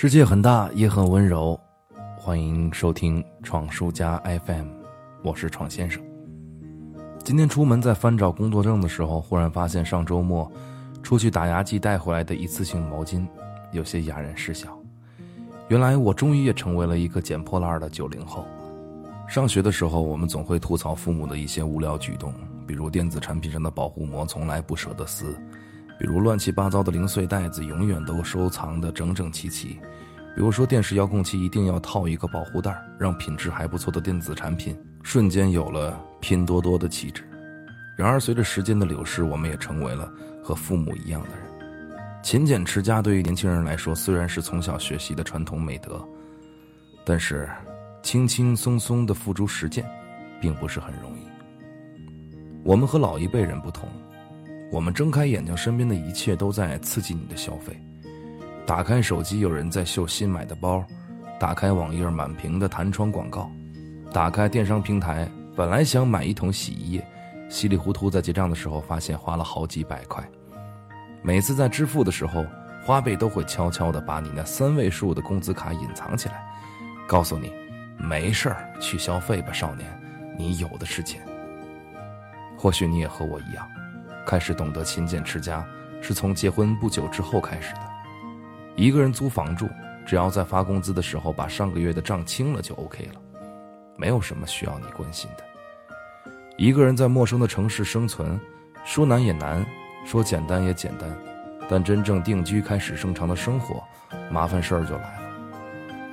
世界很大，也很温柔。欢迎收听闯书家 FM，我是闯先生。今天出门在翻找工作证的时候，忽然发现上周末出去打牙祭带回来的一次性毛巾有些哑然失笑。原来我终于也成为了一个捡破烂的九零后。上学的时候，我们总会吐槽父母的一些无聊举动，比如电子产品上的保护膜从来不舍得撕。比如乱七八糟的零碎袋子永远都收藏的整整齐齐，比如说电视遥控器一定要套一个保护袋，让品质还不错的电子产品瞬间有了拼多多的气质。然而，随着时间的流逝，我们也成为了和父母一样的人。勤俭持家对于年轻人来说虽然是从小学习的传统美德，但是轻轻松松的付诸实践，并不是很容易。我们和老一辈人不同。我们睁开眼睛，身边的一切都在刺激你的消费。打开手机，有人在秀新买的包；打开网页，满屏的弹窗广告；打开电商平台，本来想买一桶洗衣液，稀里糊涂在结账的时候发现花了好几百块。每次在支付的时候，花呗都会悄悄地把你那三位数的工资卡隐藏起来，告诉你：“没事儿，去消费吧，少年，你有的是钱。”或许你也和我一样。开始懂得勤俭持家，是从结婚不久之后开始的。一个人租房住，只要在发工资的时候把上个月的账清了就 OK 了，没有什么需要你关心的。一个人在陌生的城市生存，说难也难，说简单也简单，但真正定居开始正常的生活，麻烦事儿就来了。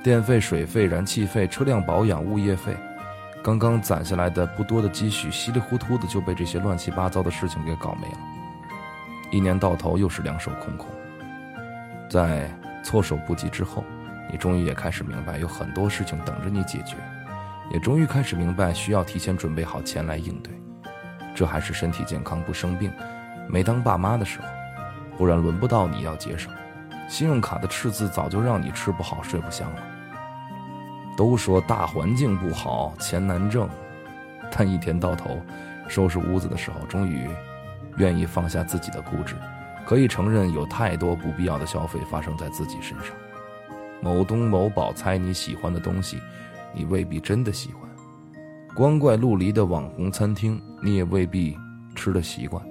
电费、水费、燃气费、车辆保养、物业费。刚刚攒下来的不多的积蓄，稀里糊涂的就被这些乱七八糟的事情给搞没了。一年到头又是两手空空。在措手不及之后，你终于也开始明白，有很多事情等着你解决，也终于开始明白需要提前准备好钱来应对。这还是身体健康不生病，没当爸妈的时候，不然轮不到你要节省。信用卡的赤字早就让你吃不好睡不香了。都说大环境不好，钱难挣，但一天到头收拾屋子的时候，终于愿意放下自己的固执，可以承认有太多不必要的消费发生在自己身上。某东某宝猜你喜欢的东西，你未必真的喜欢；光怪陆离的网红餐厅，你也未必吃的习惯。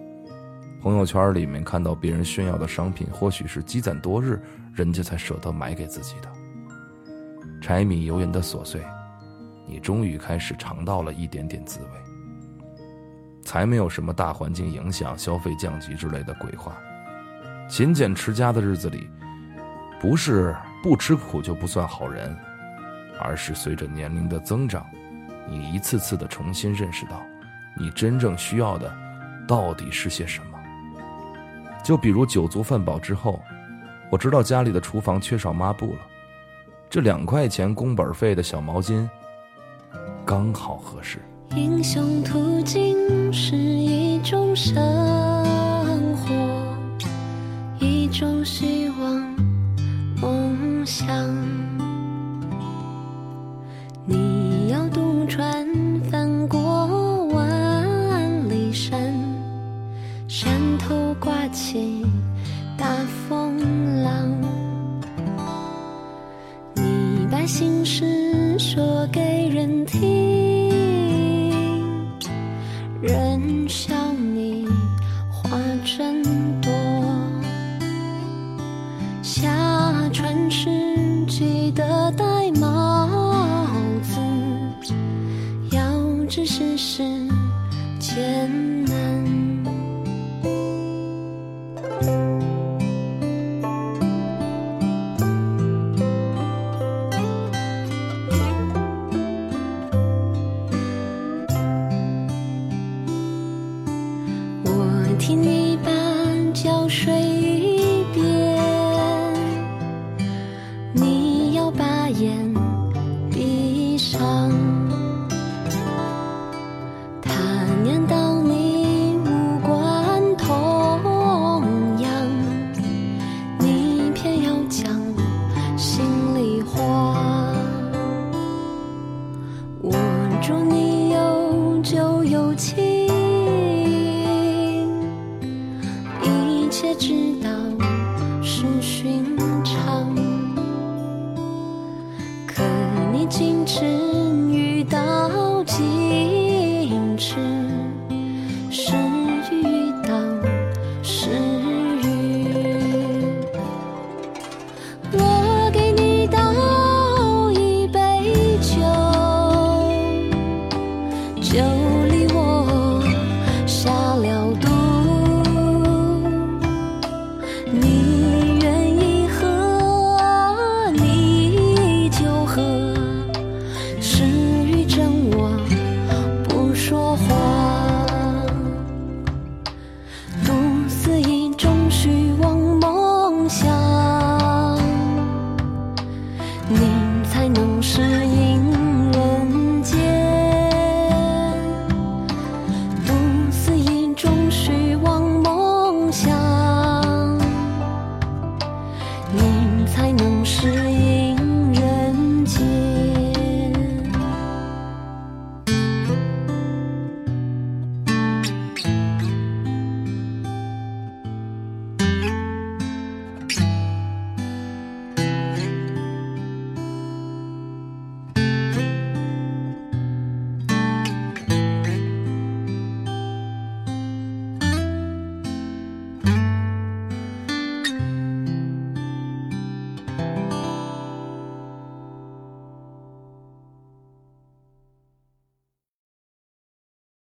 朋友圈里面看到别人炫耀的商品，或许是积攒多日，人家才舍得买给自己的。柴米油盐的琐碎，你终于开始尝到了一点点滋味。才没有什么大环境影响、消费降级之类的鬼话。勤俭持家的日子里，不是不吃苦就不算好人，而是随着年龄的增长，你一次次的重新认识到，你真正需要的到底是些什么。就比如酒足饭饱之后，我知道家里的厨房缺少抹布了。这两块钱工本费的小毛巾，刚好合适。英雄途径是一种生活，一种希听，人笑你话真多。下船时记得戴帽子，要知世事艰。听你把觉睡一遍，你要把眼闭上。寻常。可你竟迟